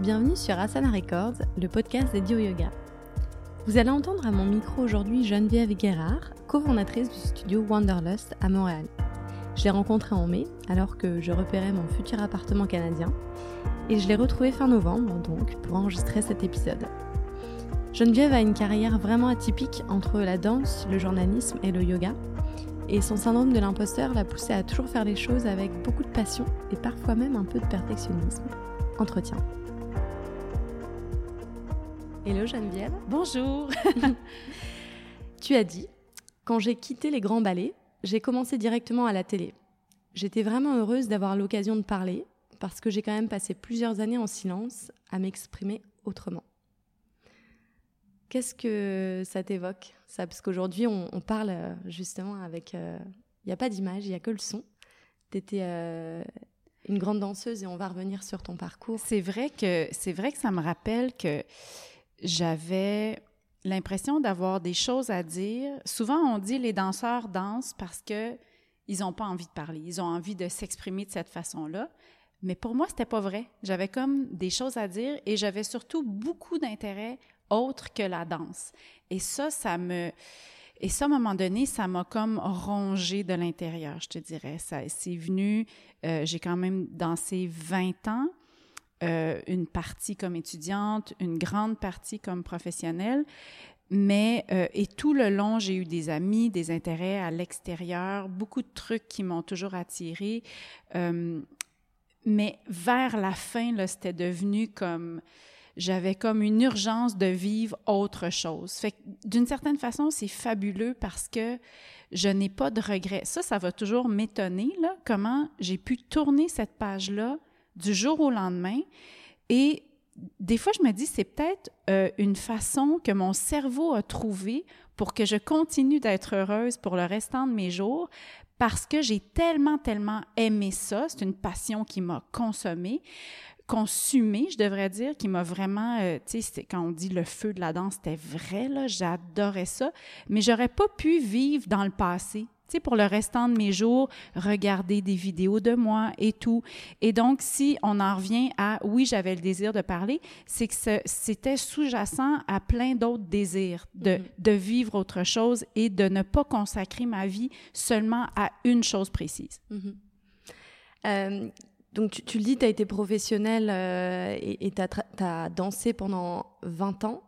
bienvenue sur Asana Records, le podcast dédié au yoga. Vous allez entendre à mon micro aujourd'hui Geneviève Guérard, cofondatrice du studio Wanderlust à Montréal. Je l'ai rencontrée en mai, alors que je repérais mon futur appartement canadien, et je l'ai retrouvée fin novembre, donc, pour enregistrer cet épisode. Geneviève a une carrière vraiment atypique entre la danse, le journalisme et le yoga, et son syndrome de l'imposteur l'a poussée à toujours faire les choses avec beaucoup de passion et parfois même un peu de perfectionnisme. Entretien. Hello Geneviève. Bonjour. tu as dit, quand j'ai quitté les grands ballets, j'ai commencé directement à la télé. J'étais vraiment heureuse d'avoir l'occasion de parler parce que j'ai quand même passé plusieurs années en silence à m'exprimer autrement. Qu'est-ce que ça t'évoque ça? Parce qu'aujourd'hui, on, parle euh, justement avec... Euh, il n'y a pas d'image, il n'y a que le son. Tu étais euh, une grande danseuse et on va revenir sur ton parcours. C'est vrai que c'est vrai que ça me rappelle que j'avais l'impression d'avoir des choses à dire. Souvent, on dit les danseurs dansent parce que ils n'ont pas envie de parler, ils ont envie de s'exprimer de cette façon-là. Mais pour moi, c'était pas vrai. J'avais comme des choses à dire et j'avais surtout beaucoup d'intérêt autre que la danse. Et ça, ça me... Et ça, à un moment donné, ça m'a comme rongé de l'intérieur, je te dirais. Ça, c'est venu, euh, j'ai quand même dansé 20 ans, euh, une partie comme étudiante, une grande partie comme professionnelle. Mais, euh, et tout le long, j'ai eu des amis, des intérêts à l'extérieur, beaucoup de trucs qui m'ont toujours attirée. mais vers la fin, là, c'était devenu comme j'avais comme une urgence de vivre autre chose. Fait d'une certaine façon, c'est fabuleux parce que je n'ai pas de regrets. Ça, ça va toujours m'étonner, là, comment j'ai pu tourner cette page-là du jour au lendemain. Et des fois, je me dis, c'est peut-être euh, une façon que mon cerveau a trouvé pour que je continue d'être heureuse pour le restant de mes jours, parce que j'ai tellement, tellement aimé ça. C'est une passion qui m'a consommée consumé, je devrais dire, qui m'a vraiment, euh, tu sais, quand on dit le feu de la danse, c'était vrai, là, j'adorais ça, mais j'aurais pas pu vivre dans le passé. Tu sais, pour le restant de mes jours, regarder des vidéos de moi et tout. Et donc, si on en revient à, oui, j'avais le désir de parler, c'est que c'était sous-jacent à plein d'autres désirs de, mm-hmm. de vivre autre chose et de ne pas consacrer ma vie seulement à une chose précise. Mm-hmm. Euh, donc tu, le dis, tu as été professionnelle euh, et tu as, dansé pendant 20 ans.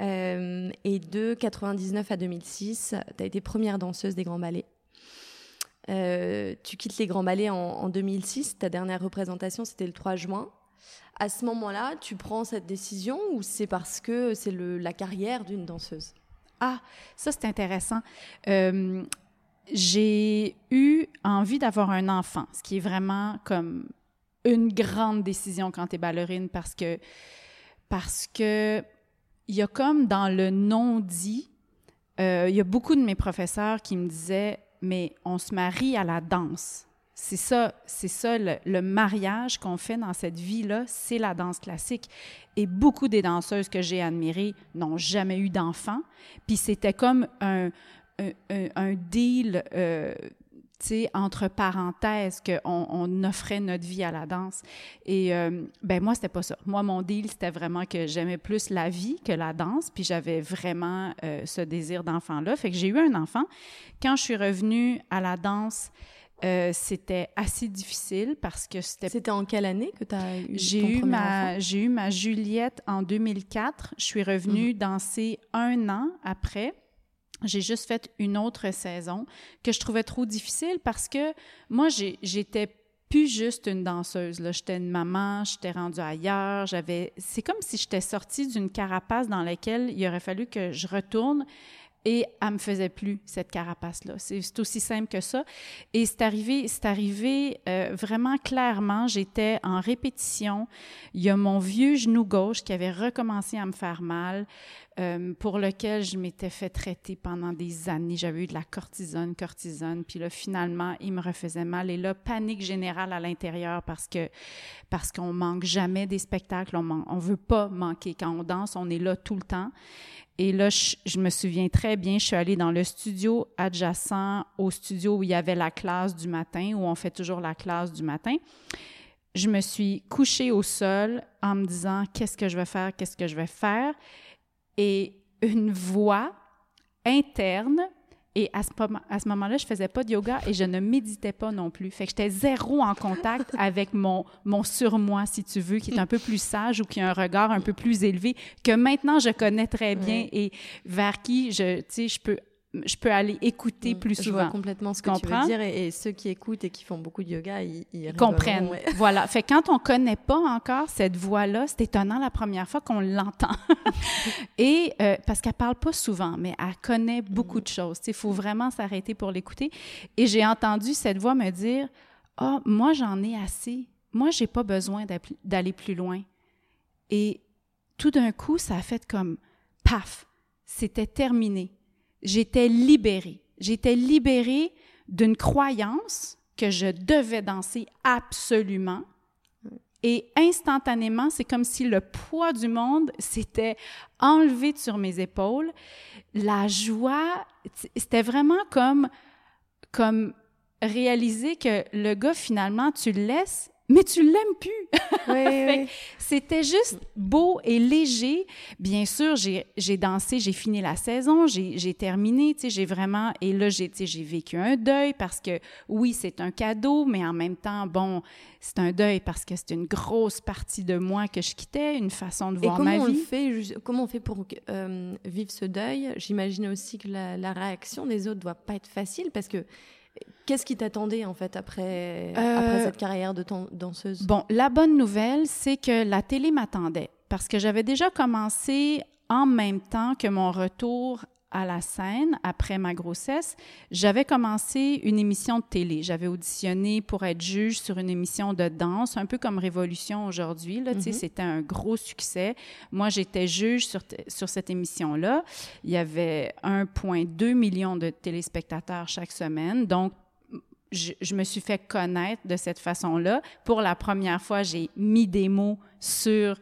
Euh, et de 99 à 2006, tu as été première danseuse des Grands Ballets. Euh, tu quittes les Grands Ballets en, 2006. Ta dernière représentation, c'était le 3 juin. À ce moment-là, tu prends cette décision ou c'est parce que c'est la carrière d'une danseuse? Ah, ça c'est intéressant j'ai eu envie d'avoir un enfant, ce qui est vraiment comme une grande décision quand tu es ballerine parce parce que il y a comme dans le non-dit, euh, il y a beaucoup de mes professeurs qui me disaient mais on se marie à la danse. C'est ça, c'est ça le, mariage qu'on fait dans cette vie-là, c'est la danse classique. Et beaucoup des danseuses que j'ai admirées n'ont jamais eu d'enfant. Puis c'était comme un, un, deal, euh, entre parenthèses, qu'on on offrait notre vie à la danse. Et euh, ben moi, c'était pas ça. Moi, mon deal, c'était vraiment que j'aimais plus la vie que la danse, puis j'avais vraiment euh, ce désir d'enfant-là. Fait que j'ai eu un enfant. Quand je suis revenue à la danse, euh, c'était assez difficile parce que c'était. C'était en quelle année que tu as eu J'ai eu ma j'ai eu ma Juliette en 2004. Je suis revenue mhm. danser un an après j'ai juste fait une autre saison que je trouvais trop difficile parce que moi, j'étais plus juste une danseuse. J'étais une maman, j'étais rendue ailleurs. J'avais, c'est comme si j'étais sortie d'une carapace dans laquelle il aurait fallu que je retourne et elle me faisait plus cette carapace là. C'est aussi simple que ça. Et c'est arrivé, arrivé euh, vraiment clairement. J'étais en répétition. Il y a mon vieux genou gauche qui avait recommencé à me faire mal. Euh, pour lequel je m'étais fait traiter pendant des années. J'avais eu de la cortisone, cortisone, puis là, finalement, il me refaisait mal. Et là, panique générale à l'intérieur parce que parce qu'on manque jamais des spectacles, on, on veut pas manquer. Quand on danse, on est là tout le temps. Et là, je, me souviens très bien, je suis allée dans le studio adjacent au studio où il y avait la classe du matin, où on fait toujours la classe du matin. je me suis couchée au sol en me disant qu'est-ce que je vais faire, qu'est-ce que je vais faire? Et une voix interne et à ce, à ce moment-là, je faisais pas de yoga et je ne méditais pas non plus. Fait que j'étais zéro en contact avec mon, mon surmoi, si tu veux, qui est un peu plus sage ou qui a un regard un peu plus élevé, que maintenant je connais très bien et vers qui je, je peux je peux aller écouter mm. plus souvent. Je vois complètement ce que tu veux dire et, ceux qui écoutent et qui font beaucoup de yoga, ils, comprennent. voilà. Fait quand on connaît pas encore cette voix-là, c'est étonnant la première fois qu'on l'entend. et euh, parce qu'elle parle pas souvent, mais elle connaît beaucoup de choses. Il faut vraiment s'arrêter pour l'écouter. Et j'ai entendu cette voix me dire "Ah, oh, moi j'en ai assez. Moi j'ai pas besoin d'aller plus loin." Et tout d'un coup, ça a fait comme paf, c'était terminé j'étais libérée. J'étais libérée d'une croyance que je devais danser absolument. Et instantanément, c'est comme si le poids du monde s'était enlevé sur mes épaules. La joie, c'était vraiment comme, comme réaliser que le gars, finalement, tu le laisses mais tu l'aimes plus. C'était juste beau et léger. Bien sûr, j'ai dansé, j'ai fini la saison, j'ai terminé, tu sais, j'ai vraiment... Et là, j'ai vécu un deuil parce que, oui, c'est un cadeau, mais en même temps, bon, c'est un deuil parce que c'est une grosse partie de moi que je quittais, une façon de voir ma vie. fait, comment on fait pour euh, vivre ce deuil? J'imagine aussi que la, la réaction des autres doit pas être facile parce que Qu'est-ce qui t'attendait en fait après, après euh, cette carrière de danseuse? Bon, la bonne nouvelle, c'est que la télé m'attendait parce que j'avais déjà commencé en même temps que mon retour à la scène après ma grossesse, j'avais commencé une émission de télé. J'avais auditionné pour être juge sur une émission de danse, un peu comme Révolution aujourd'hui. Là, mm C'était un gros succès. Moi, j'étais juge sur, sur cette émission-là. Il y avait 1,2 million de téléspectateurs chaque semaine. Donc, je, je, me suis fait connaître de cette façon-là. Pour la première fois, j'ai mis des mots sur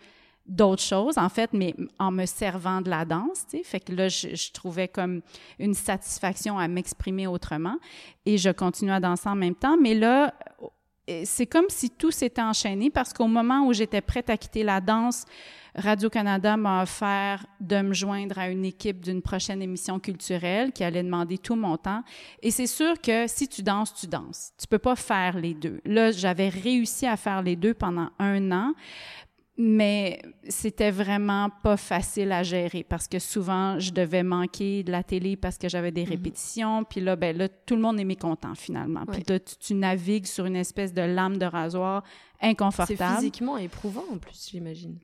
d'autres choses, en fait, mais en me servant de la danse. Fait que là, je, trouvais comme une satisfaction à m'exprimer autrement et je continuais à danser en même temps. Mais là, euh, c'est comme si tout s'était enchaîné parce qu'au moment où j'étais prête à quitter la danse, Radio-Canada m'a offert de me joindre à une équipe d'une prochaine émission culturelle qui allait demander tout mon temps. Et c'est sûr que si tu danses, tu danses. Tu peux pas faire les deux. Là, j'avais réussi à faire les deux pendant un an mais c'était vraiment pas facile à gérer parce que souvent je devais manquer de la télé parce que j'avais des mhm. répétitions puis là ben là tout le monde est mécontent finalement puis là tu, navigues sur une espèce de lame de rasoir inconfortable c'est physiquement éprouvant en plus j'imagine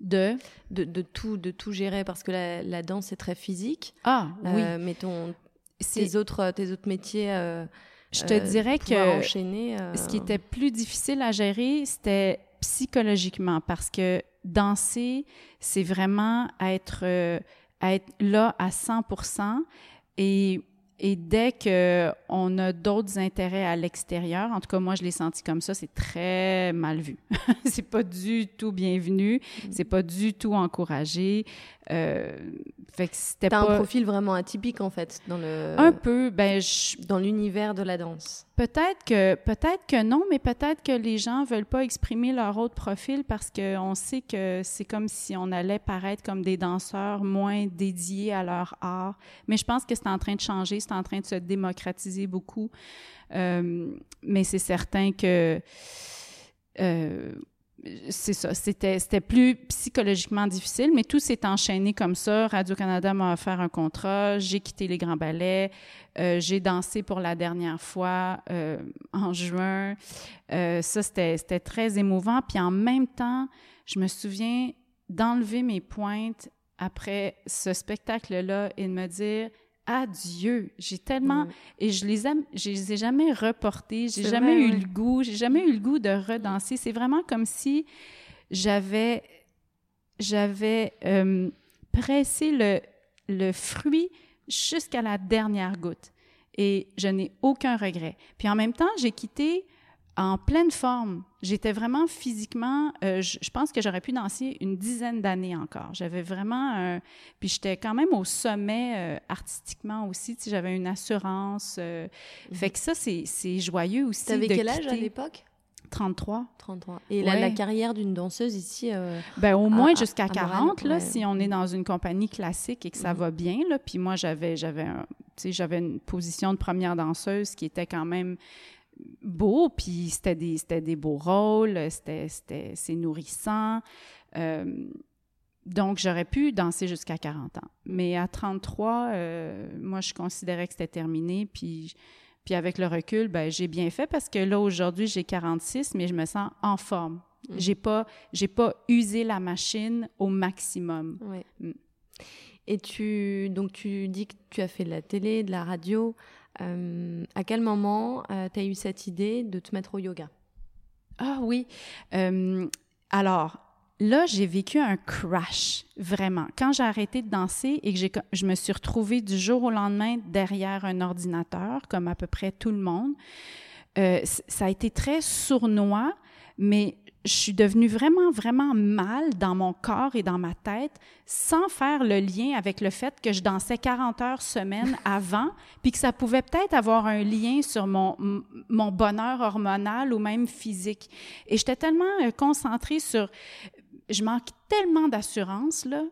de? de? de tout de tout gérer parce que la, la danse est très physique ah oui euh, mais ton tes autres tes autres métiers euh, je te dirais que enchaîner, ce qui était plus difficile à gérer c'était psychologiquement parce que danser, c'est vraiment être, euh, être là à 100 et et dès qu'on a d'autres intérêts à l'extérieur, en tout cas moi je l'ai senti comme ça, c'est très mal vu. c'est pas du tout bienvenu, mm. c'est pas du tout encouragé. Euh, fait que c'était pas... un profil vraiment atypique en fait dans le. Un peu, ben dans l'univers de la danse. Peut-être que peut-être que non, mais peut-être que les gens veulent pas exprimer leur autre profil parce qu'on sait que c'est comme si on allait paraître comme des danseurs moins dédiés à leur art. Mais je pense que c'est en train de changer, c'est en train de se démocratiser beaucoup. Euh, mais c'est certain que euh, c'est ça, c'était, c'était plus psychologiquement difficile, mais tout s'est enchaîné comme ça. Radio-Canada m'a offert un contrat, j'ai quitté les grands ballets, euh, j'ai dansé pour la dernière fois euh, en juin. Euh, ça, c'était, c'était très émouvant. Puis en même temps, je me souviens d'enlever mes pointes après ce spectacle-là et de me dire adieu. J'ai tellement et je les aime, je les ai jamais reportés, j'ai jamais eu le goût, j'ai jamais eu le goût de redanser. C'est vraiment comme si j'avais j'avais euh, pressé le le fruit jusqu'à la dernière goutte et je n'ai aucun regret. Puis en même temps, j'ai quitté en pleine forme. J'étais vraiment physiquement, euh, je, pense que j'aurais pu danser une dizaine d'années encore. J'avais vraiment un, puis j'étais quand même au sommet euh, artistiquement aussi. Tu j'avais une assurance. Euh, mhm. Fait que ça, c'est joyeux aussi. T'avais quel âge à l'époque? 33. 33. Et la, Ouais. la carrière d'une danseuse ici, euh, Ben, au moins jusqu'à à Montréal, 40, là, ouais. si on est dans une compagnie classique et que ça Mhm. va bien. Là. Puis moi, j'avais, j'avais, un- sais, une position de première danseuse qui était quand même beau, puis c'était des, des beaux rôles, c'était, c'est nourrissant. Euh, donc, j'aurais pu danser jusqu'à 40 ans. Mais à 33, euh, moi, je considérais que c'était terminé, puis... Puis avec le recul, ben, j'ai bien fait parce que là, aujourd'hui, j'ai 46, mais je me sens en forme. Mhm. J'ai pas, j'ai pas usé la machine au maximum. ouais. Mm. Et tu, donc tu dis que tu as fait de la télé, de la radio. Euh, à quel moment tu as eu cette idée de te mettre au yoga? Ah oui. Euh, alors, là, j'ai vécu un crash, vraiment. Quand j'ai arrêté de danser et que je me suis retrouvée du jour au lendemain derrière un ordinateur, comme à peu près tout le monde, euh, ça a été très sournois, mais je suis devenue vraiment, vraiment mal dans mon corps et dans ma tête sans faire le lien avec le fait que je dansais 40 heures semaine avant, puis que ça pouvait peut-être avoir un lien sur mon, mon bonheur hormonal ou même physique. Et j'étais tellement euh, concentrée sur... Je manque tellement d'assurance, là,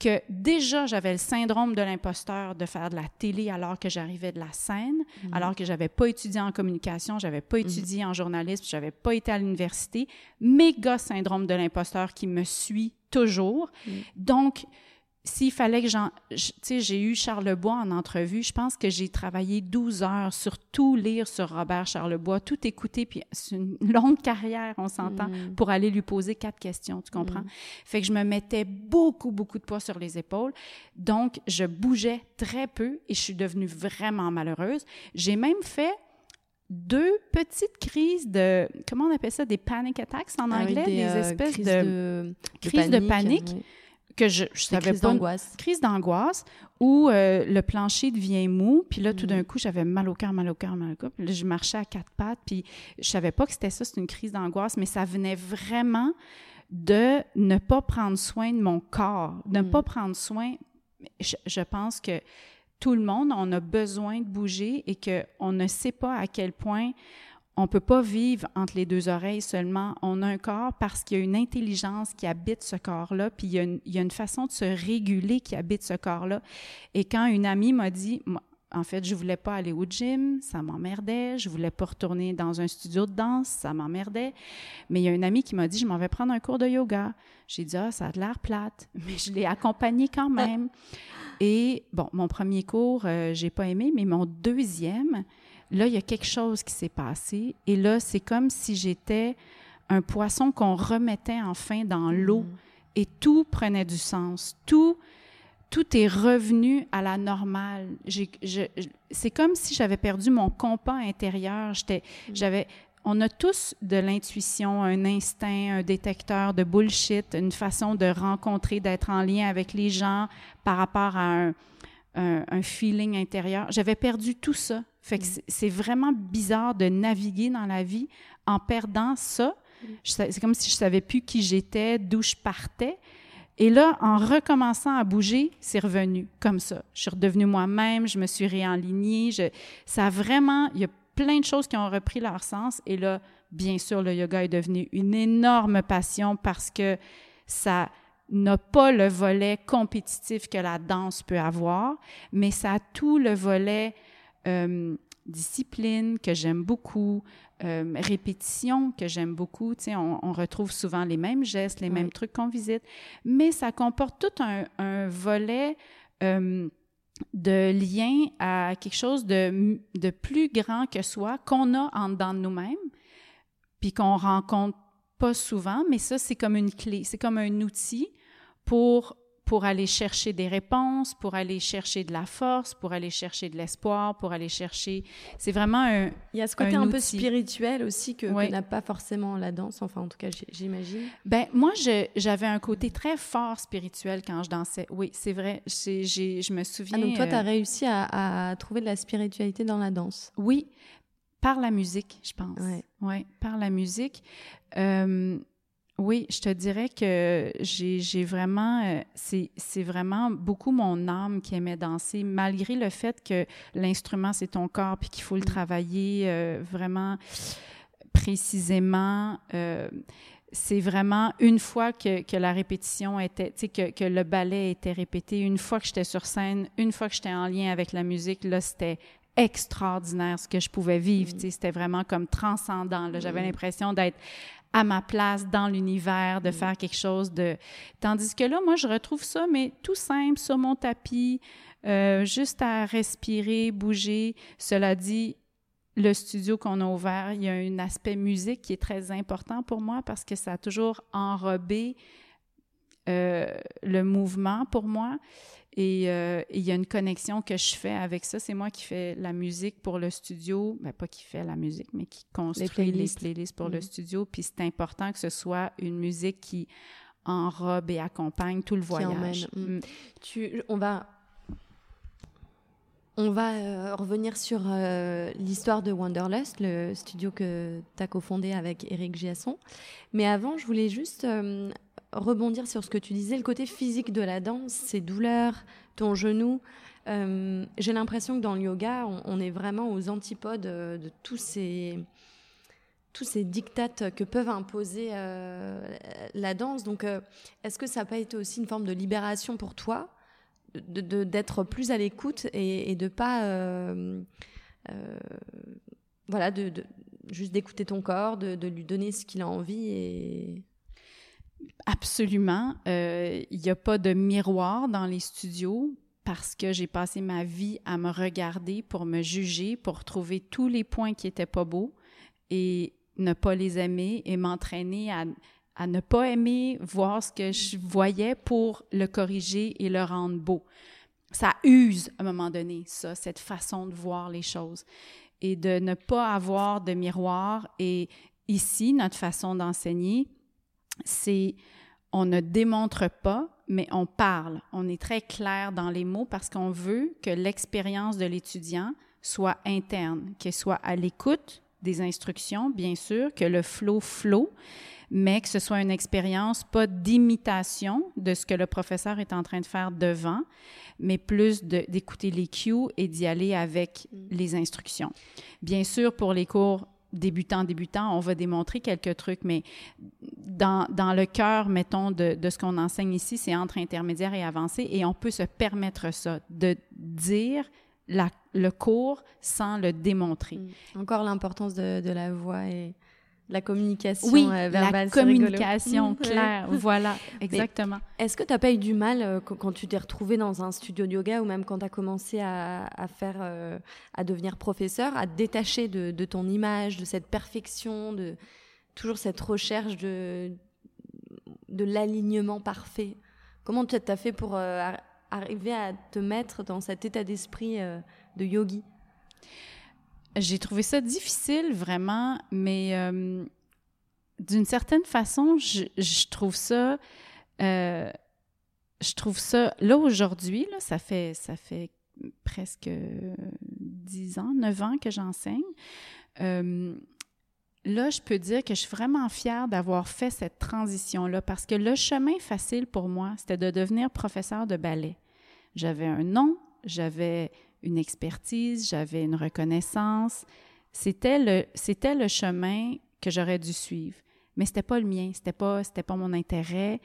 que déjà j'avais le syndrome de l'imposteur de faire de la télé alors que j'arrivais de la scène, Mhm. alors que j'avais pas étudié en communication, j'avais pas étudié en journalisme, j'avais pas été à l'université. Méga syndrome de l'imposteur qui me suit toujours. Mhm. Donc, s'il fallait que j'en... je- Tu sais, j'ai eu Charlebois en entrevue. Je pense que j'ai travaillé 12 heures sur tout lire sur Robert Charlebois, tout écouter, puis c'est une longue carrière, on s'entend, Mhm. pour aller lui poser quatre questions, tu comprends? Fait que je me mettais beaucoup, beaucoup de poids sur les épaules. Donc, je bougeais très peu et je suis devenue vraiment malheureuse. J'ai même fait deux petites crises de, comment on appelle ça, des panic attacks en Ah oui, anglais, des, euh, espèces crises de, de, crises de panique oui. Que je, savais crises pas d'angoisse. crise d'angoisse où euh, le plancher devient mou, puis là, tout Mhm. d'un coup, j'avais mal au cœur, mal au cœur, mal au cœur. Puis là, je marchais à quatre pattes, puis je savais pas que c'était ça, c'est une crise d'angoisse, mais ça venait vraiment de ne pas prendre soin de mon corps, de ne Mhm. pas prendre soin. Je, je pense que tout le monde, on a besoin de bouger et qu'on ne sait pas à quel point on peut pas vivre entre les deux oreilles seulement. On a un corps parce qu'il y a une intelligence qui habite ce corps-là, puis il y, a une, il y a une façon de se réguler qui habite ce corps-là. Et quand une amie m'a dit, en fait, je voulais pas aller au gym, ça m'emmerdait. Je voulais pas retourner dans un studio de danse, ça m'emmerdait. Mais il y a une amie qui m'a dit, je m'en vais prendre un cours de yoga. J'ai dit, ah, ça a de l'air plate, mais je l'ai accompagnée quand même. Et bon, mon premier cours, euh, j'ai pas aimé, mais mon deuxième, là, il y a quelque chose qui s'est passé. Et là, c'est comme si j'étais un poisson qu'on remettait enfin dans l'eau Mhm. et tout prenait du sens. Tout, tout est revenu à la normale. C'est comme si j'avais perdu mon compas intérieur. J'étais, j'avais, on a tous de l'intuition, un instinct, un détecteur de bullshit, une façon de rencontrer, d'être en lien avec les gens par rapport à un, un, un feeling intérieur. J'avais perdu tout ça. Fait que Mm. c'est- vraiment bizarre de naviguer dans la vie en perdant ça. Sa- C'est comme si je savais plus qui j'étais, d'où je partais. Et là, en recommençant à bouger, c'est revenu comme ça. Je suis redevenue moi-même, je me suis réalignée. Je, ça a vraiment, il y a plein de choses qui ont repris leur sens. Et là, bien sûr, le yoga est devenu une énorme passion parce que ça n'a pas le volet compétitif que la danse peut avoir, mais ça a tout le volet euh, discipline que j'aime beaucoup, euh, répétition que j'aime beaucoup. Tu sais, on, on retrouve souvent les mêmes gestes, les Oui. mêmes trucs qu'on visite, mais ça comporte tout un, un volet euh, de lien à quelque chose de, de plus grand que soi, qu'on a en dedans de nous-mêmes, puis qu'on rencontre pas souvent, mais ça, c'est comme une clé, c'est comme un outil pour pour aller chercher des réponses, pour aller chercher de la force, pour aller chercher de l'espoir, pour aller chercher... C'est vraiment un... Il y a ce côté un un, peu spirituel aussi que, Ouais. n'a pas forcément la danse, enfin en tout cas j- j'imagine. Ben moi, j'avais un côté très fort spirituel quand je dansais. Oui, c'est vrai. J'ai- je me souviens... Ah, donc toi, tu as euh, réussi à, à trouver de la spiritualité dans la danse. Oui, par la musique, je pense. Ouais. Oui, par la musique. Euh, oui, je te dirais que j'ai vraiment, euh, c'est vraiment beaucoup mon âme qui aimait danser, malgré le fait que l'instrument, c'est ton corps, puis qu'il faut le Mm. travailler euh, vraiment. précisément, euh, c'est vraiment une fois que, que la répétition était, tu sais, que, que le ballet était répété, une fois que j'étais sur scène, une fois que j'étais en lien avec la musique, là, c'était extraordinaire ce que je pouvais vivre. Mm. Tu sais, c'était vraiment comme transcendant. J'avais mm. l'impression d'être à ma place dans l'univers, de mm. faire quelque chose de... Tandis que là, moi, je retrouve ça, mais tout simple, sur mon tapis, euh, juste à respirer, bouger. Cela dit, le studio qu'on a ouvert, il y a un aspect musique qui est très important pour moi parce que ça a toujours enrobé euh, le mouvement pour moi. Euh, et il y a une connexion que je fais avec ça. C'est moi qui fais la musique pour le studio. Ben, pas qui fait la musique, mais qui construit les playlists, pour le mm. studio. Puis c'est important que ce soit une musique qui enrobe et accompagne tout le voyage. Mm. Mm. Tu, on va, on va euh, revenir sur euh, l'histoire de Wanderlust, le studio que tu as cofondé avec Eric Giasson. Mais avant, je voulais juste rebondir sur ce que tu disais, le côté physique de la danse, ces douleurs, ton genou. Euh, j'ai l'impression que dans le yoga, on, est vraiment aux antipodes euh, de, tous ces tous ces dictates que peuvent imposer euh, la danse. Donc, est-ce que ça n'a pas été aussi une forme de libération pour toi, d'être plus à l'écoute et, et, de pas, voilà, de, juste d'écouter ton corps, de, de, lui donner ce qu'il a envie et Absolument. Euh, il n'y a pas de miroir dans les studios parce que j'ai passé ma vie à me regarder pour me juger, pour trouver tous les points qui étaient pas beaux et ne pas les aimer et m'entraîner à, à ne pas aimer voir ce que je voyais pour le corriger et le rendre beau. Ça use à un moment donné, ça, cette façon de voir les choses et de ne pas avoir de miroir. Et ici, notre façon d'enseigner, c'est on ne démontre pas, mais on parle. On est très clair dans les mots parce qu'on veut que l'expérience de l'étudiant soit interne, qu'elle soit à l'écoute des instructions, bien sûr, que le flow flow, mais que ce soit une expérience pas d'imitation de ce que le professeur est en train de faire devant, mais plus d'écouter les cues et d'y aller avec mm. les instructions. Bien sûr, pour les cours débutant, débutant, on va démontrer quelques trucs, mais dans, dans le cœur, mettons, de, de ce qu'on enseigne ici, c'est entre intermédiaire et avancé, et on peut se permettre ça, de dire la, le cours sans le démontrer. Mm. Encore l'importance de, de, la voix et la communication oui, euh, verbale. la communication claire, voilà, exactement. Est-ce que tu n'as pas eu du mal euh, quand, tu t'es retrouvé dans un studio de yoga ou même quand tu as commencé à, à faire, euh, à devenir professeur, à te détacher de, de, ton image, de cette perfection, de toujours cette recherche de, de l'alignement parfait? Comment tu as fait pour arriver à te mettre dans cet état d'esprit de yogi? J'ai trouvé ça difficile vraiment, mais euh, d'une certaine façon, je, trouve ça, euh, je trouve ça là aujourd'hui, ça fait ça fait presque dix ans, neuf ans que j'enseigne. Euh, là, je peux dire que je suis vraiment fière d'avoir fait cette transition-là parce que le chemin facile pour moi, c'était de devenir professeur de ballet. J'avais un nom, j'avais une expertise, j'avais une reconnaissance. C'était le, c'était le chemin que j'aurais dû suivre. Mais c'était pas le mien, c'était pas, c'était pas mon intérêt.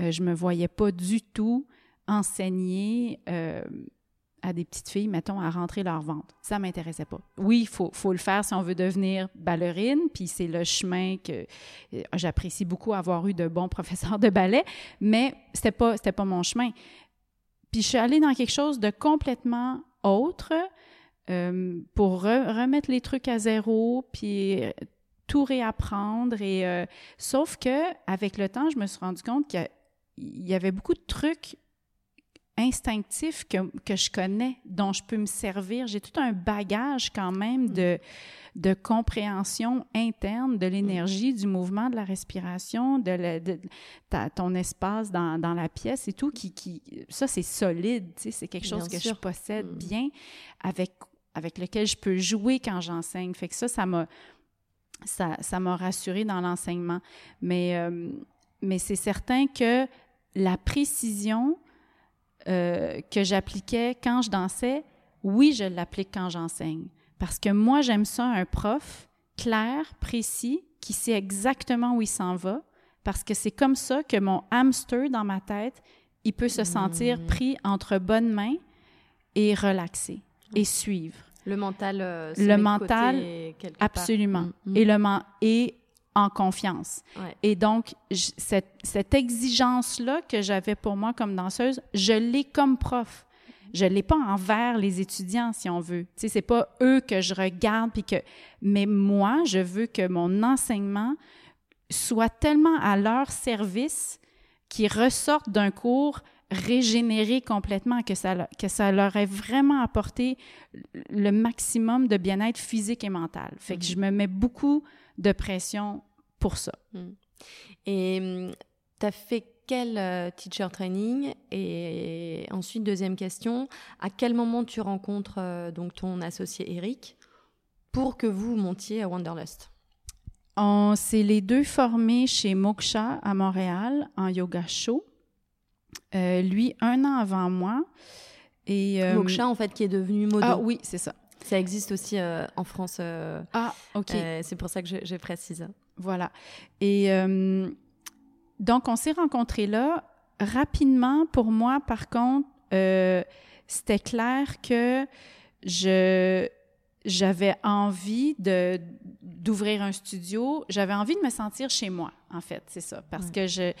Euh, je me voyais pas du tout enseigner euh, à des petites filles, mettons, à rentrer leur ventre. Ça m'intéressait pas. Oui, il faut, faut le faire si on veut devenir ballerine, puis c'est le chemin que euh, j'apprécie beaucoup avoir eu de bons professeurs de ballet, mais c'était pas, c'était pas mon chemin. Puis je suis allée dans quelque chose de complètement autre euh, pour remettre les trucs à zéro, puis euh, tout réapprendre. Et, euh, sauf que avec le temps, je me suis rendu compte qu'il y avait beaucoup de trucs instinctifs que, que, je connais, dont je peux me servir. J'ai tout un bagage quand même de, de compréhension interne de l'énergie, du mouvement, de la respiration, de, de ton espace dans, dans, la pièce et tout, qui, qui ça, c'est solide, tu sais, c'est quelque chose que je possède mm. bien, avec, avec lequel je peux jouer quand j'enseigne. Fait que ça, ça m'a ça, ça m'a rassuré dans l'enseignement. Mais, euh, mais c'est certain que la précision euh, que j'appliquais quand je dansais, oui, je l'applique quand j'enseigne. Parce que moi, j'aime ça, un prof clair, précis, qui sait exactement où il s'en va, parce que c'est comme ça que mon hamster dans ma tête, il peut se sentir Mm. pris entre bonnes mains et relaxer et suivre. Le mental, euh, se Le met de mental, côté quelque part. Absolument. Mm, mm. Et le et en confiance. Ouais. Et donc, cette, cette exigence-là que j'avais pour moi comme danseuse, je l'ai comme prof. Je l'ai pas envers les étudiants, si on veut. Tu sais, c'est pas eux que je regarde puis que, mais moi, je veux que mon enseignement soit tellement à leur service qu'ils ressortent d'un cours régénéré complètement, que ça, le- que ça leur ait vraiment apporté le maximum de bien-être physique et mental. Fait que Mhm. je me mets beaucoup de pression pour ça. Et tu as fait quel euh, teacher training? Et ensuite, deuxième question, à quel moment tu rencontres euh, donc ton associé Eric pour que vous montiez à Wanderlust? On s'est les deux formés chez Moksha à Montréal en yoga show. Euh, lui, un an avant moi. Et, euh, Moksha, en fait, qui est devenu Modo. Ah oui, c'est ça. Ça existe aussi euh, en France. euh, Ah, OK. euh, c'est pour ça que je, je précise. Voilà. Et donc, on s'est rencontrés là. Rapidement, pour moi, par contre, c'était clair que je j'avais envie de d'ouvrir un studio. J'avais envie de me sentir chez moi, en fait, c'est ça, parce Ouais. que je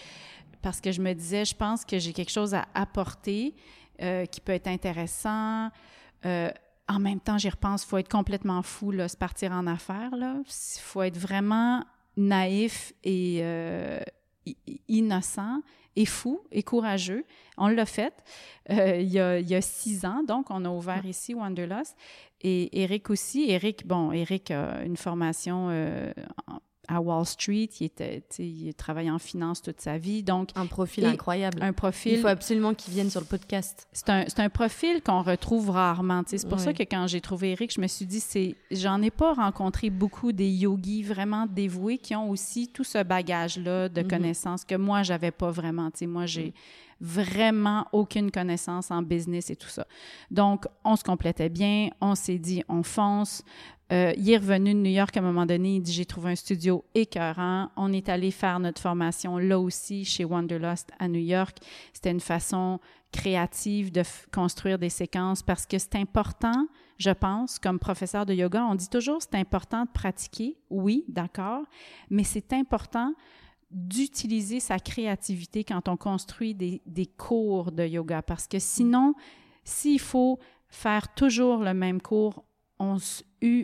parce que je me disais, je pense que j'ai quelque chose à apporter qui peut être intéressant. Euh, en même temps, j'y repense, il faut être complètement fou, là, se partir en affaires. Il faut être vraiment naïf et euh, innocent et fou et courageux. On l'a fait euh, il, y a, six ans, donc on a ouvert ici Wanderlust. Et Eric aussi. Eric, bon, Eric a une formation euh, à Wall Street. Il, était, il travaille en finance toute sa vie, donc Un profil incroyable. un profil Il faut absolument qu'il vienne sur le podcast. c'est un, un profil qu'on retrouve rarement. C'est pour ça que quand j'ai trouvé Eric, je me suis dit, c'est, j'en ai pas rencontré beaucoup des yogis vraiment dévoués qui ont aussi tout ce bagage-là de Mhm. connaissances que moi, j'avais pas vraiment. Tu sais, moi, j'ai vraiment aucune connaissance en business et tout ça. Donc, on se complétait bien. On s'est dit, on fonce. Euh, il est revenu de New York à un moment donné. Il dit J'ai trouvé un studio écœurant. On est allé faire notre formation là aussi chez Wanderlust à New York. C'était une façon créative de construire des séquences parce que c'est important, je pense, comme professeur de yoga. On dit toujours c'est important de pratiquer. Oui, d'accord. Mais c'est important d'utiliser sa créativité quand on construit des cours de yoga parce que sinon, s'il faut faire toujours le même cours, on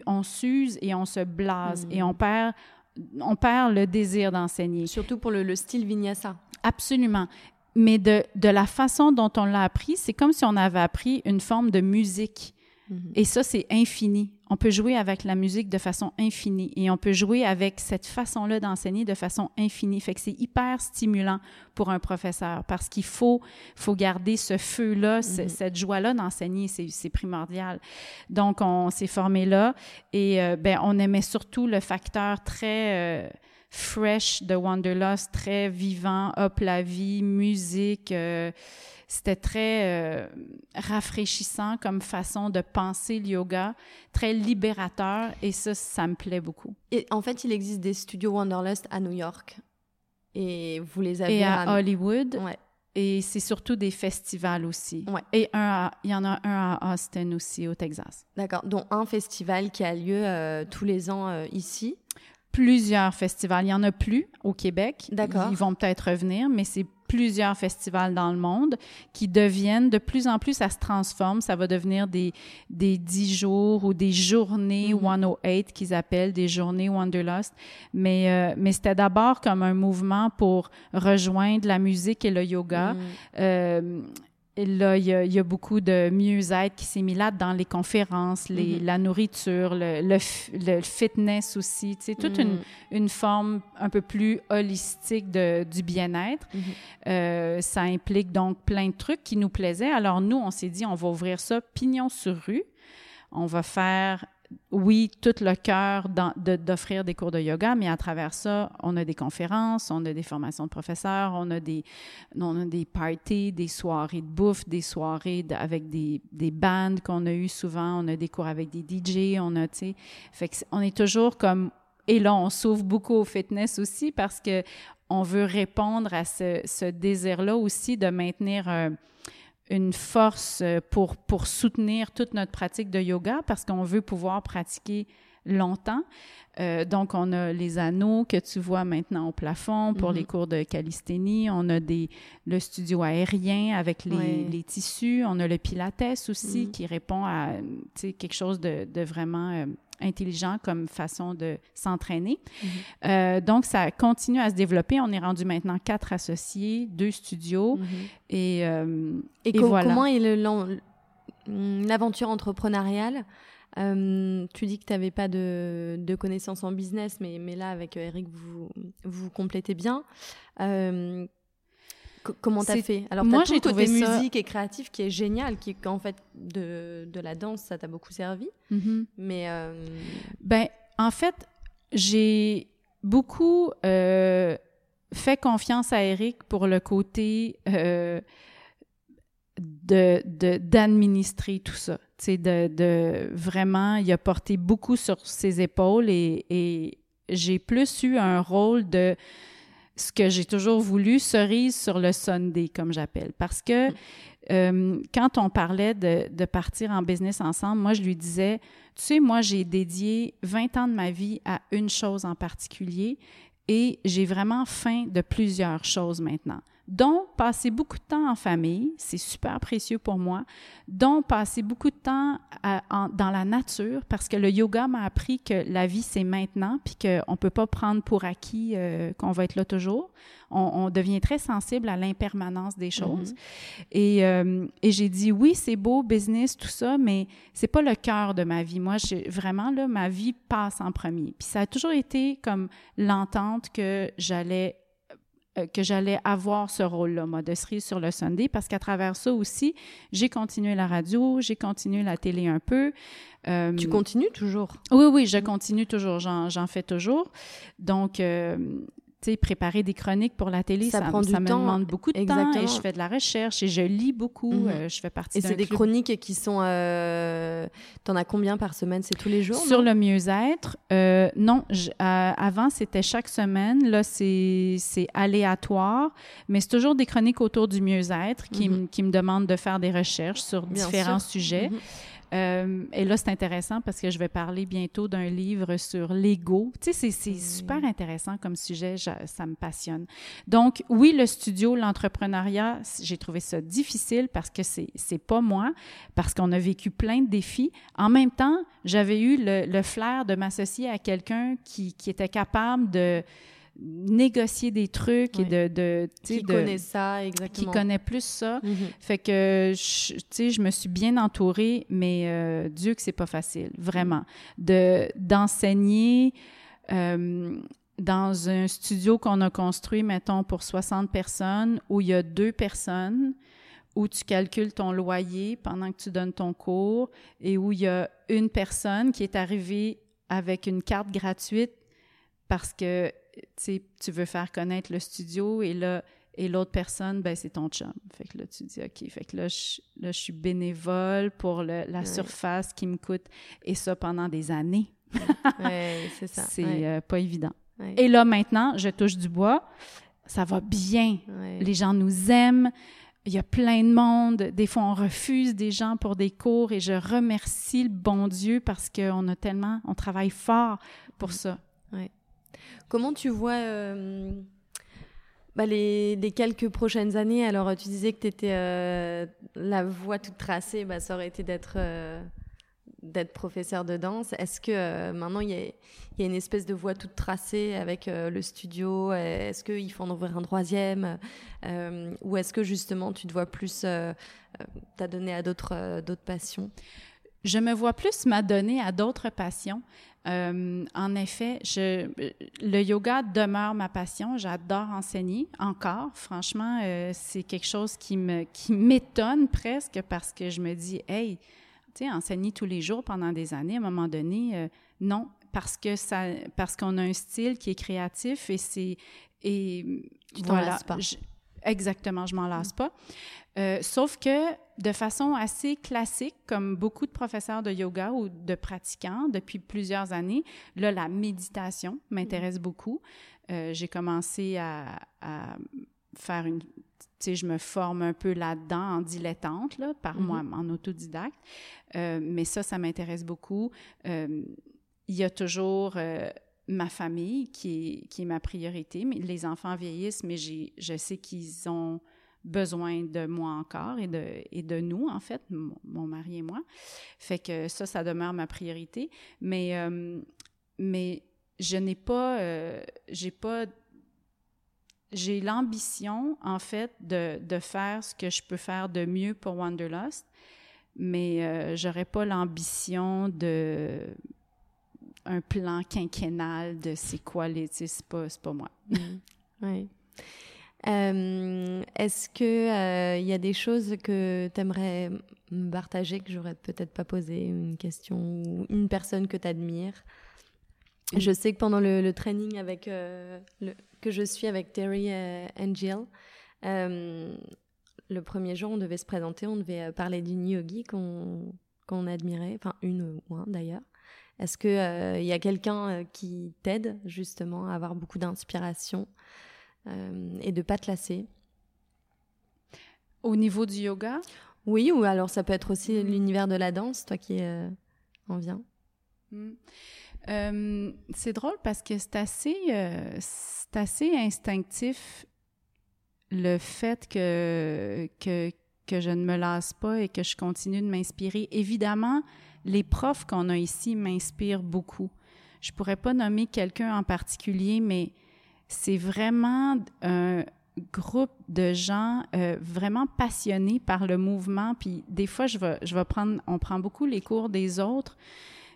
on s'use et on se blase Mm. et on perd, on perd le désir d'enseigner. Surtout pour le, le style vinyasa. Absolument. Mais de, de la façon dont on l'a appris, c'est comme si on avait appris une forme de musique. Mhm. Et ça, c'est infini. On peut jouer avec la musique de façon infinie et on peut jouer avec cette façon-là d'enseigner de façon infinie. Fait que c'est hyper stimulant pour un professeur parce qu'il faut, faut garder ce feu-là, Mhm. cette joie-là d'enseigner, c'est c'est primordial. Donc, on s'est formé là et euh, ben, on aimait surtout le facteur très euh, fresh de Wanderlust, très vivant, hop la vie, musique. euh, c'était très euh, rafraîchissant comme façon de penser le yoga, très libérateur et ça, ça me plaît beaucoup. Et en fait, il existe des studios Wanderlust à New York. Et vous les avez Et à Hollywood, Ouais. et c'est surtout des festivals aussi. Ouais. Et un il y en a un à Austin aussi, au Texas. D'accord. Dont un festival qui a lieu euh, tous les ans euh, ici. Plusieurs festivals. Il y en a plus au Québec. D'accord. Ils vont peut-être revenir, mais c'est plusieurs festivals dans le monde qui deviennent de plus en plus, ça se transforme, ça va devenir des, des 10 jours ou des journées Mhm. 108 qu'ils appellent, des journées Wanderlust. Mais, euh, mais c'était d'abord comme un mouvement pour rejoindre la musique et le yoga. Mm. Euh, là, il y, a, il y a beaucoup de mieux-être qui s'est mis là dans les conférences, les, Mhm. la nourriture, le, le, f- le fitness aussi. Sais, toute une, Mm. une forme un peu plus holistique de, du bien-être. Mhm. Euh, ça implique donc plein de trucs qui nous plaisaient. Alors nous, on s'est dit, on va ouvrir ça pignon sur rue. On va faire, oui, tout le cœur d'offrir des cours de yoga, mais à travers ça, on a des conférences, on a des formations de professeurs, on a des, on des parties, des soirées de bouffe, des soirées avec des, des bands qu'on a eu souvent, on a des cours avec des DJ, on a, tu sais, fait on est toujours comme Et là, on s'ouvre beaucoup au fitness aussi parce que on veut répondre à ce, ce désir-là aussi de maintenir euh, une force pour, pour soutenir toute notre pratique de yoga parce qu'on veut pouvoir pratiquer longtemps. Euh, donc, on a les anneaux que tu vois maintenant au plafond pour les mhm. cours de calisthénie. On a des, le studio aérien avec les, les tissus. On a le pilates aussi mhm. qui répond à quelque chose de, de vraiment euh, intelligent comme façon de s'entraîner. Mhm. euh, donc, ça continue à se développer. On est rendu maintenant quatre associés, deux studios. Et, euh, et, et voilà. comment est l'aventure entrepreneuriale? Euh, tu dis que tu n'avais pas de, de, connaissances en business, mais, mais là, avec Eric, vous vous complétez bien. Euh, comment tu as fait? Alors, moi, j'ai trouvé ça... musique et créatif qui est génial, qui en fait de, de la danse, ça t'a beaucoup servi. Mm-hmm. Mais ben, en fait, j'ai beaucoup fait confiance à Eric pour le côté de d'administrer tout ça. De, de vraiment, il a porté beaucoup sur ses épaules et, et j'ai plus eu un rôle de ce que j'ai toujours voulu, cerise sur le Sunday, comme j'appelle. Parce que euh, quand on parlait de, de, partir en business ensemble, moi, je lui disais, tu sais, moi, j'ai dédié 20 ans de ma vie à une chose en particulier et j'ai vraiment faim de plusieurs choses maintenant dont passer beaucoup de temps en famille, c'est super précieux pour moi, dont passer beaucoup de temps dans la nature, parce que le yoga m'a appris que la vie, c'est maintenant, puis qu'on ne peut pas prendre pour acquis euh, qu'on va être là toujours. On, devient très sensible à l'impermanence des choses. Mm-hmm. Et, euh, et j'ai dit, oui, c'est beau, business, tout ça, mais c'est pas le cœur de ma vie. Moi, vraiment, là, ma vie passe en premier. Puis ça a toujours été comme l'entente que j'allais euh, que j'allais avoir ce rôle-là, moi, de cerise sur le Sunday, parce qu'à travers ça aussi, j'ai continué la radio, j'ai continué la télé un peu. Euh, tu continues toujours? Oui, oui, je continue toujours, j'en fais toujours. Donc, euh, sais, préparer des chroniques pour la télé, ça, prend du ça me demande beaucoup de temps et je fais de la recherche et je lis beaucoup. Mhm. Euh, je fais partie Et c'est des chroniques qui sont... Euh, T'en as combien par semaine? C'est tous les jours? Sur le mieux-être, euh, non. avant, c'était chaque semaine. Là, c'est aléatoire, mais c'est toujours des chroniques autour du mieux-être qui, mhm. qui, me demandent de faire des recherches sur différents sujets. Mhm. Euh, et là, c'est intéressant parce que je vais parler bientôt d'un livre sur l'ego. Tu sais, c'est super intéressant comme sujet, ça me passionne. Donc, oui, le studio, l'entrepreneuriat, j'ai trouvé ça difficile parce que c'est pas moi, parce qu'on a vécu plein de défis. En même temps, j'avais eu le, le, flair de m'associer à quelqu'un qui, qui était capable de négocier des trucs et de, de qui connaît ça exactement. qui connaît plus ça. Mhm. fait que tu sais je me suis bien entourée mais euh, Dieu que c'est pas facile vraiment. De d'enseigner euh, dans un studio qu'on a construit mettons pour 60 personnes où il y a deux personnes où tu calcules ton loyer pendant que tu donnes ton cours et où il y a une personne qui est arrivée avec une carte gratuite parce que tu veux faire connaître le studio et là, et l'autre personne, ben, c'est ton chum. Fait que là, tu dis, OK. Fait que là, je, là, je suis bénévole pour la surface qui me coûte. Et ça pendant des années. c'est ça. C'est euh, pas évident. Et là, maintenant, je touche du bois. Ça va bien. Les gens nous aiment. Il y a plein de monde. Des fois, on refuse des gens pour des cours et je remercie le bon Dieu parce qu'on a tellement, on travaille fort pour ça. Comment tu vois euh, bah, les, quelques prochaines années? Alors, tu disais que tu étais euh, la voie toute tracée, bah, ça aurait été d'être euh, d'être professeur de danse. Est-ce que maintenant il y, a, une espèce de voie toute tracée avec le studio? Est-ce qu'il faut en ouvrir un troisième? Ou est-ce que justement tu te vois plus t'adonner à d'autres d'autres passions? Je me vois plus m'adonner à d'autres passions. Euh, en effet, je, le yoga demeure ma passion. J'adore enseigner encore. Franchement, euh, c'est quelque chose qui me qui m'étonne presque parce que je me dis, hey, tu sais, enseigner tous les jours pendant des années, à un moment donné, euh, non, parce que ça, parce qu'on a un style qui est créatif et c'est et tu voilà. Pas. Exactement, je m'en lasse pas. Euh, sauf que de façon assez classique, comme beaucoup de professeurs de yoga ou de pratiquants depuis plusieurs années, là, la méditation m'intéresse beaucoup. Euh, j'ai commencé à, à, faire une... Tu sais, je me forme un peu là-dedans en dilettante, là, par Mhm. moi, en autodidacte. Euh, mais ça, ça m'intéresse beaucoup. Il y a toujours ma famille qui est, qui est ma priorité. Mais les enfants vieillissent, mais je sais qu'ils ont besoin de moi encore et de, et de nous, en fait, mon, mari et moi. Fait que ça, ça demeure ma priorité. Mais, euh, mais je n'ai pas, euh, j'ai pas, j'ai l'ambition, en fait, de, de faire ce que je peux faire de mieux pour Wanderlust, mais euh, j'aurais pas l'ambition de un plan quinquennal de c'est quoi les, c'est pas, pas moi. Oui. Euh, Est-ce que il y a des choses que tu aimerais me partager que j'aurais peut-être pas posé une question ou une personne que tu admires Je sais que pendant le, le training avec euh, le, que je suis avec Terry euh, and Jill, euh, le premier jour, on devait se présenter, on devait euh, parler d'une yogi qu'on admirait, enfin une ou un d'ailleurs. Est-ce qu'il il y a quelqu'un euh, qui t'aide justement à avoir beaucoup d'inspiration? euh, et de pas te lasser Au niveau du yoga, Oui, ou alors ça peut être aussi l'univers de la danse, toi qui euh, en viens. Mm. Euh, c'est drôle parce que c'est assez, euh, c'est assez instinctif le fait que, que, que je ne me lasse pas et que je continue de m'inspirer. Évidemment, les profs qu'on a ici m'inspirent beaucoup. Je pourrais pas nommer quelqu'un en particulier, mais c'est vraiment un groupe de gens euh, vraiment passionnés par le mouvement. Puis des fois, je vais, je vais prendre, on prend beaucoup les cours des autres.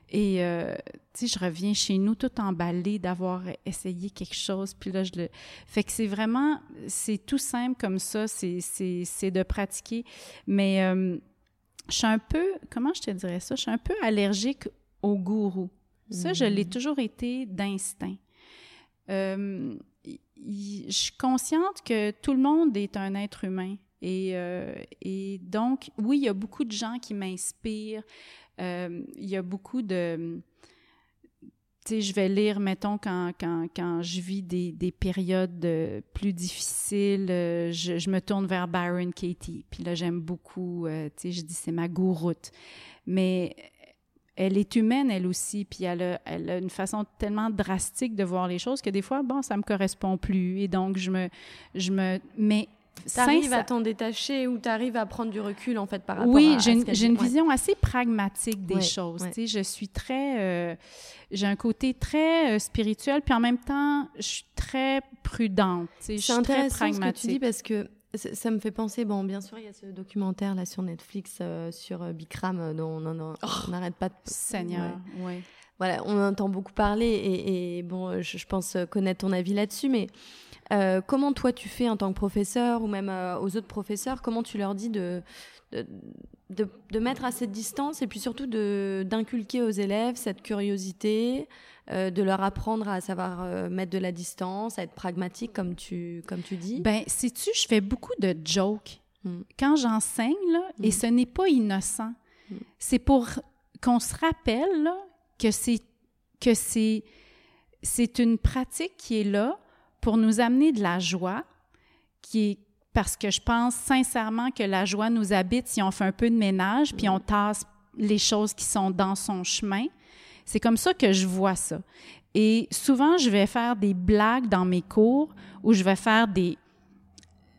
Et, euh, tu sais, je reviens chez nous tout emballée d'avoir essayé quelque chose. Puis là, je le... Fait que c'est vraiment... C'est tout simple comme ça. C'est, c'est, c'est de pratiquer. Mais euh, je suis un peu... Comment je te dirais ça? Je suis un peu allergique au gourou. Ça, je l'ai toujours été d'instinct. Euh, je suis consciente que tout le monde est un être humain. Et, euh, donc, oui, il y a beaucoup de gens qui m'inspirent. Euh, il y a beaucoup de... Tu sais, je vais lire, mettons, quand, quand, quand je vis des, des périodes plus difficiles, je, je, me tourne vers Byron Katie. Puis là, j'aime beaucoup, tu sais, je dis c'est ma gouroute. Mais elle est humaine, elle aussi, puis elle a, elle a une façon tellement drastique de voir les choses que des fois, bon, ça me correspond plus. Et donc, je me... Je me mais T'arrives à t'en détacher ou t'arrives à prendre du recul en fait par rapport oui, à. j'ai une, j'ai une ouais. vision assez pragmatique des ouais, choses. Ouais. Tu sais, je suis très, euh, j'ai un côté très euh, spirituel, puis en même temps, je suis très prudente. Je suis très pragmatique. Ce que tu dis parce que ça me fait penser. Bon, bien sûr, il y a ce documentaire là sur Netflix euh, sur Bikram dont on n'arrête oh, pas de. Seigneur, ouais. ouais. Voilà, on entend beaucoup parler et, et bon, je, je, pense connaître ton avis là-dessus, mais euh, comment toi tu fais en tant que professeur ou même euh, aux autres professeurs, comment tu leur dis de, de, de, de mettre à cette distance et puis surtout d'inculquer aux élèves cette curiosité, euh, de leur apprendre à savoir euh, mettre de la distance, à être pragmatique comme tu, comme tu dis? Ben, sais-tu, je fais beaucoup de jokes mm. quand j'enseigne, mm. et ce n'est pas innocent. Mm. C'est pour qu'on se rappelle là, que c'est que c'est c'est une pratique qui est là pour nous amener de la joie, qui est parce que je pense sincèrement que la joie nous habite si on fait un peu de ménage, puis on tasse les choses qui sont dans son chemin. C'est comme ça que je vois ça. Et souvent, je vais faire des blagues dans mes cours où je vais faire des,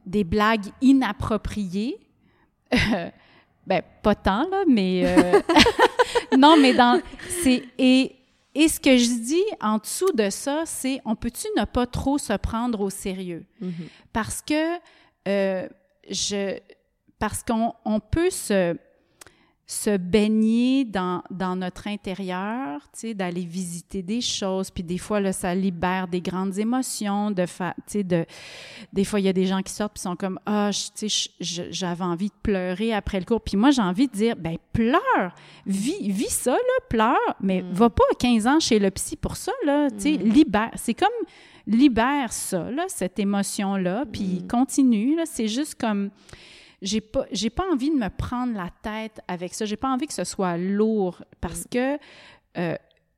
des blagues inappropriées. ben, pas tant, là, mais... Euh... non, mais dans... c'est Et, et ce que je dis en dessous de ça, c'est on peut-tu ne pas trop se prendre au sérieux? Mm-hmm. Mm -hmm. Parce que... Euh, je... Parce qu'on on peut se se baigner dans, dans notre intérieur, tu sais, d'aller visiter des choses, puis des fois, là, ça libère des grandes émotions, de. Des fois, il y a des gens qui sortent puis sont comme, ah, tu sais, j'avais envie de pleurer après le cours, puis moi, j'ai envie de dire, ben pleure, vis, vis ça, là, pleure, mais mm. va pas à 15 ans chez le psy pour ça, là, tu sais, mm. libère, c'est comme, libère ça, là, cette émotion-là, puis mm. continue, là, c'est juste comme j'ai pas j'ai pas envie de me prendre la tête avec ça. J'ai pas envie que ce soit lourd parce que euh,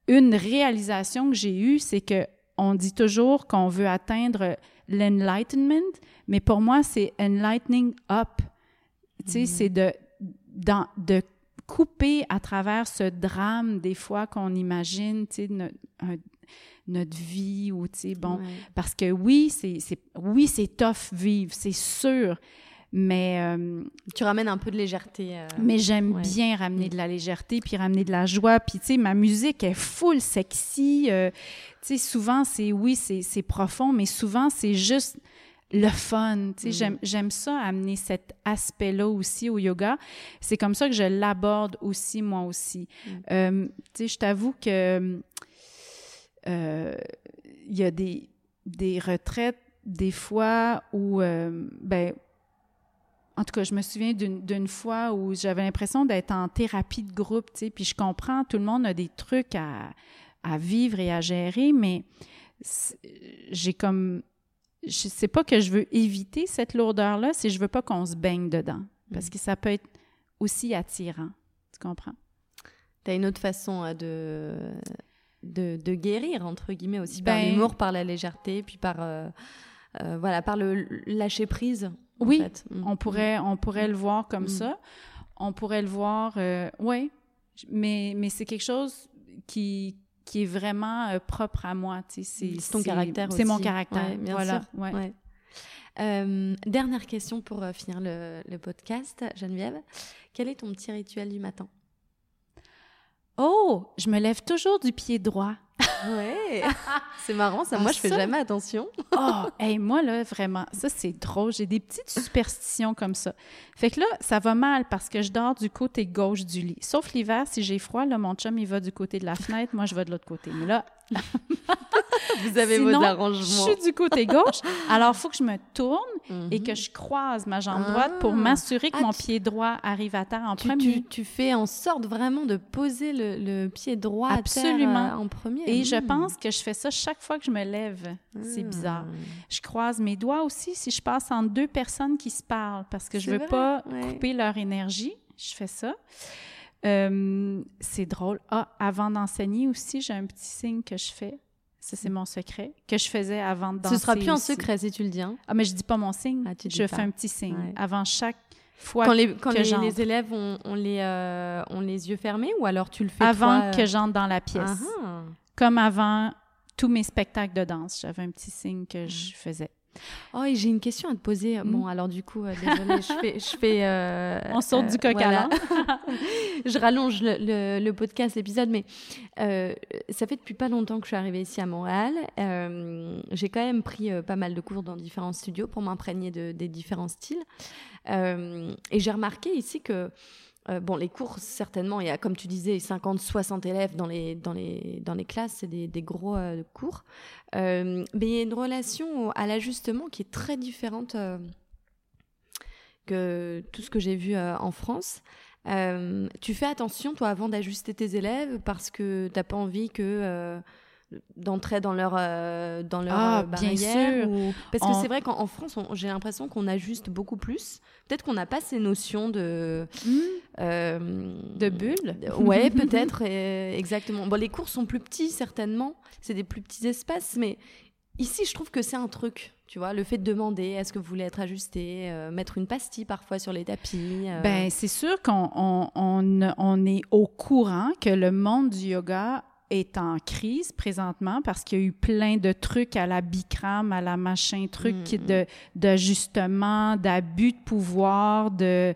une réalisation que j'ai eue, c'est que on dit toujours qu'on veut atteindre l'enlightenment, mais pour moi c'est enlightening up. Tu sais, c'est de dans, de couper à travers ce drame des fois qu'on imagine, tu sais, notre vie ou tu sais bon parce que oui c'est oui c'est tough vivre c'est sûr mais euh, tu ramènes un peu de légèreté. Euh, mais j'aime bien ramener mm. de la légèreté, puis ramener de la joie. Puis tu sais, ma musique est full sexy. Euh, tu sais, souvent c'est oui, c'est profond, mais souvent c'est juste le fun. Tu sais, mm. j'aime ça amener cet aspect-là aussi au yoga. C'est comme ça que je l'aborde aussi moi aussi. Mm. tu sais, je t'avoue que il y a des des retraites des fois où ben en tout cas, je me souviens d'une fois où j'avais l'impression d'être en thérapie de groupe, tu sais, puis je comprends, tout le monde a des trucs à, à vivre et à gérer, mais j'ai comme... Je sais pas que je veux éviter cette lourdeur-là, c'est je veux pas qu'on se baigne dedans, parce mm. que ça peut être aussi attirant, tu comprends? Tu as une autre façon euh, de, de, de, guérir, entre guillemets, aussi par ben l'humour, par la légèreté, puis par... Euh, euh, voilà, par le lâcher prise? Oui, mm. on pourrait, on pourrait le voir comme mm. ça. On pourrait le voir, euh, oui, mais, mais c'est quelque chose qui, qui est vraiment euh, propre à moi. C'est ton caractère C'est mon caractère, voilà. Euh, dernière question pour finir le, le, podcast, Geneviève. Quel est ton petit rituel du matin? Oh, je me lève toujours du pied droit. Ouais. c'est marrant, ça. moi, ah, je fais jamais attention. oh, hey, moi, là, vraiment, ça, c'est drôle. J'ai des petites superstitions comme ça. Fait que là, ça va mal parce que je dors du côté gauche du lit. Sauf l'hiver, si j'ai froid, là, mon chum, il va du côté de la fenêtre. Moi, je vais de l'autre côté. Mais là, Vous avez vos arrangements. Je suis du côté gauche. Alors, il faut que je me tourne et que mhm. je croise ma jambe droite pour ah. m'assurer que ah, mon pied droit arrive à terre en premier. Tu, fais en sorte vraiment de poser le, pied droit Absolument. à terre euh, en premier. Et je hmm. pense que je fais ça chaque fois que je me lève. C'est hmm. bizarre. Je croise mes doigts aussi si je passe entre deux personnes qui se parlent parce que je veux pas couper leur énergie. Je fais ça. Euh, c'est drôle. Ah, avant d'enseigner aussi, j'ai un petit signe que je fais. Ça, c'est mon secret que je faisais avant de danser. Ce sera plus un secret si tu le dis. Hein? Ah, mais je dis pas mon signe. Ah, je fais un petit signe avant chaque fois quand les, quand les, élèves ont, les, euh, ont les yeux fermés ou alors tu le fais Avant que j'entre dans la pièce. Ah, Comme avant tous mes spectacles de danse, j'avais un petit signe que je faisais. Oh, et j'ai une question à te poser. Mm. Bon, alors du coup, euh, désolée, je fais... Je fais euh, On du coq à je rallonge le, le, podcast, l'épisode, mais euh, ça fait depuis pas longtemps que je suis arrivée ici à Montréal. j'ai quand même pris pas mal de cours dans différents studios pour m'imprégner de, des différents styles. et j'ai remarqué ici que euh, bon, les cours, certainement, il y a, comme tu disais, 50, 60 élèves dans les, dans les, dans les classes, c'est des, des, gros euh, cours. Euh, mais il y a une relation à l'ajustement qui est très différente que tout ce que j'ai vu en France. tu fais attention, toi, avant d'ajuster tes élèves, parce que tu n'as pas envie que d'entrer dans leur euh, dans leur ah, euh, bien sûr. parce que c'est vrai qu'en France j'ai l'impression qu'on ajuste beaucoup plus peut-être qu'on n'a pas ces notions de hmm. euh, de bulles ouais peut-être exactement bon les cours sont plus petits certainement c'est des plus petits espaces mais ici je trouve que c'est un truc tu vois, le fait de demander est-ce que vous voulez être ajusté, mettre une pastille parfois sur les tapis. Ben, c'est sûr qu'on on, on, est au courant que le monde du yoga est en crise présentement parce qu'il y a eu plein de trucs à la Bikram, à la machin truc mm, mm. de d'ajustement, d'abus de pouvoir, de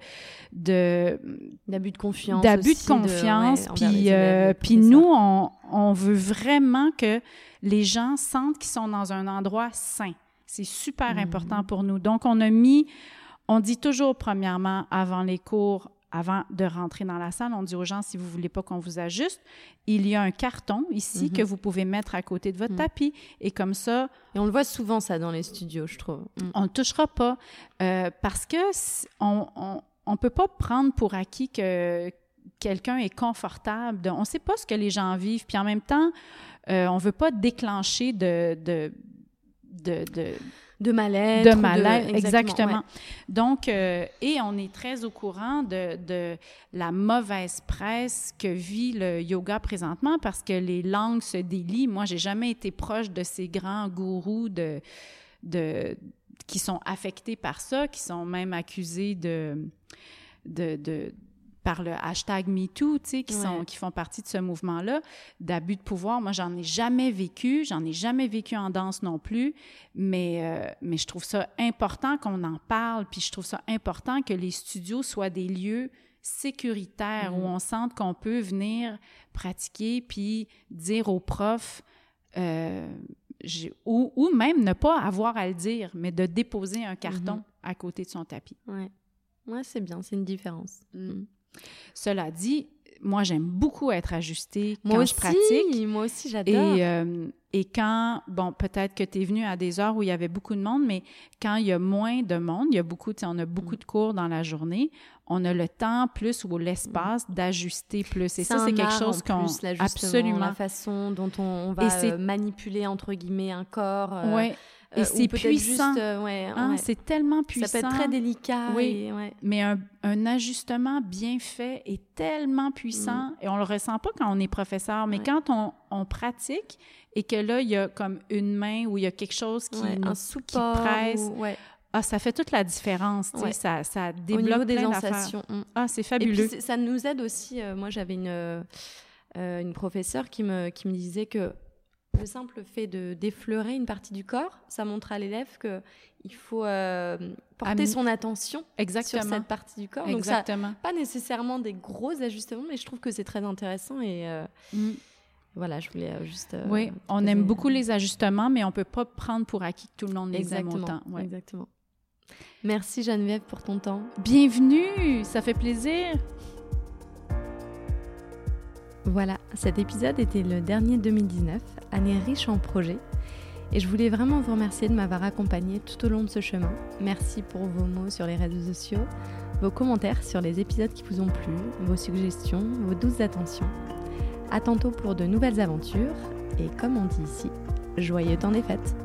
de d'abus de confiance, d'abus de confiance. puis euh, puis nous on, on veut vraiment que les gens sentent qu'ils sont dans un endroit sain. C'est super mm. important pour nous. Donc on a mis on dit toujours premièrement avant les cours avant de rentrer dans la salle, on dit aux gens, si vous voulez pas qu'on vous ajuste, il y a un carton ici Mhm. que vous pouvez mettre à côté de votre Mhm. tapis. Et comme ça, Et on le voit souvent, ça, dans les studios, je trouve. Mm. on ne touchera pas. Euh, parce que on on, on peut pas prendre pour acquis que quelqu'un est confortable. De- on ne sait pas ce que les gens vivent. Puis en même temps, euh, on veut pas déclencher de... de de, de, De mal-être. de exactement. ouais. Donc, euh, et on est très au courant de, de la mauvaise presse que vit le yoga présentement parce que les langues se délient. Moi, j'ai jamais été proche de ces grands gourous de, de, qui sont affectés par ça, qui sont même accusés de, de, de par le hashtag MeToo, tu sais, qui, sont, Ouais. qui font partie de ce mouvement-là, d'abus de pouvoir. Moi, j'en ai jamais vécu, j'en ai jamais vécu en danse non plus, mais, euh, mais je trouve ça important qu'on en parle, puis je trouve ça important que les studios soient des lieux sécuritaires où Mhm. on sente qu'on peut venir pratiquer, puis dire aux profs, euh, ou, ou même ne pas avoir à le dire, mais de déposer un carton Mhm. à côté de son tapis. Ouais, ouais c'est bien, c'est une différence. Mm. Cela dit, moi, j'aime beaucoup être ajustée Moi quand aussi, je pratique. moi aussi, j'adore. Et, euh, et quand, bon, peut-être que tu es venu à des heures où il y avait beaucoup de monde, mais quand il y a moins de monde, il y a beaucoup, tu sais, on a beaucoup Mm. de cours dans la journée, on a le temps plus ou l'espace d'ajuster plus. Et ça, c'est quelque chose qu'on... Absolument. La façon dont on, on va euh, manipuler, entre guillemets, un corps. euh, Ouais. Euh, Et ou c'est puissant. euh, ouais, Hein, ouais. C'est tellement puissant. Ça peut être très délicat. Oui. et- ouais. Mais un, un ajustement bien fait est tellement puissant et on le ressent pas quand on est professeur, mais Mm. Quand on, on pratique et que là, il y a comme une main ou il y a quelque chose qui, nous- un qui support. presse, ou- ah, ça fait toute la différence. tu sais, Ouais. Ça, ça Au débloque niveau des sensations. mm. Ah, c'est Et fabuleux. puis, ça nous aide aussi. euh, moi, j'avais une, euh, euh, une professeure qui me, qui me disait que le simple fait de d'effleurer une partie du corps, ça montre à l'élève que il faut euh, porter Ami- son attention sur Exactement. cette partie du corps. Donc, ça, Exactement. pas nécessairement des gros ajustements, mais je trouve que c'est très intéressant. Et euh, Mm. voilà, je voulais euh, juste. euh, oui, on aime beaucoup les ajustements, mais on peut pas prendre pour acquis que tout le monde les aime Exactement. autant. Ouais. Exactement. Merci Geneviève pour ton temps. Bienvenue, ça fait plaisir. Voilà, cet épisode était le dernier 2019, année riche en projets. Et je voulais vraiment vous remercier de m'avoir accompagné tout au long de ce chemin. Merci pour vos mots sur les réseaux sociaux, vos commentaires sur les épisodes qui vous ont plu, vos suggestions, vos douces attentions. À tantôt pour de nouvelles aventures. Et comme on dit ici, joyeux temps des fêtes!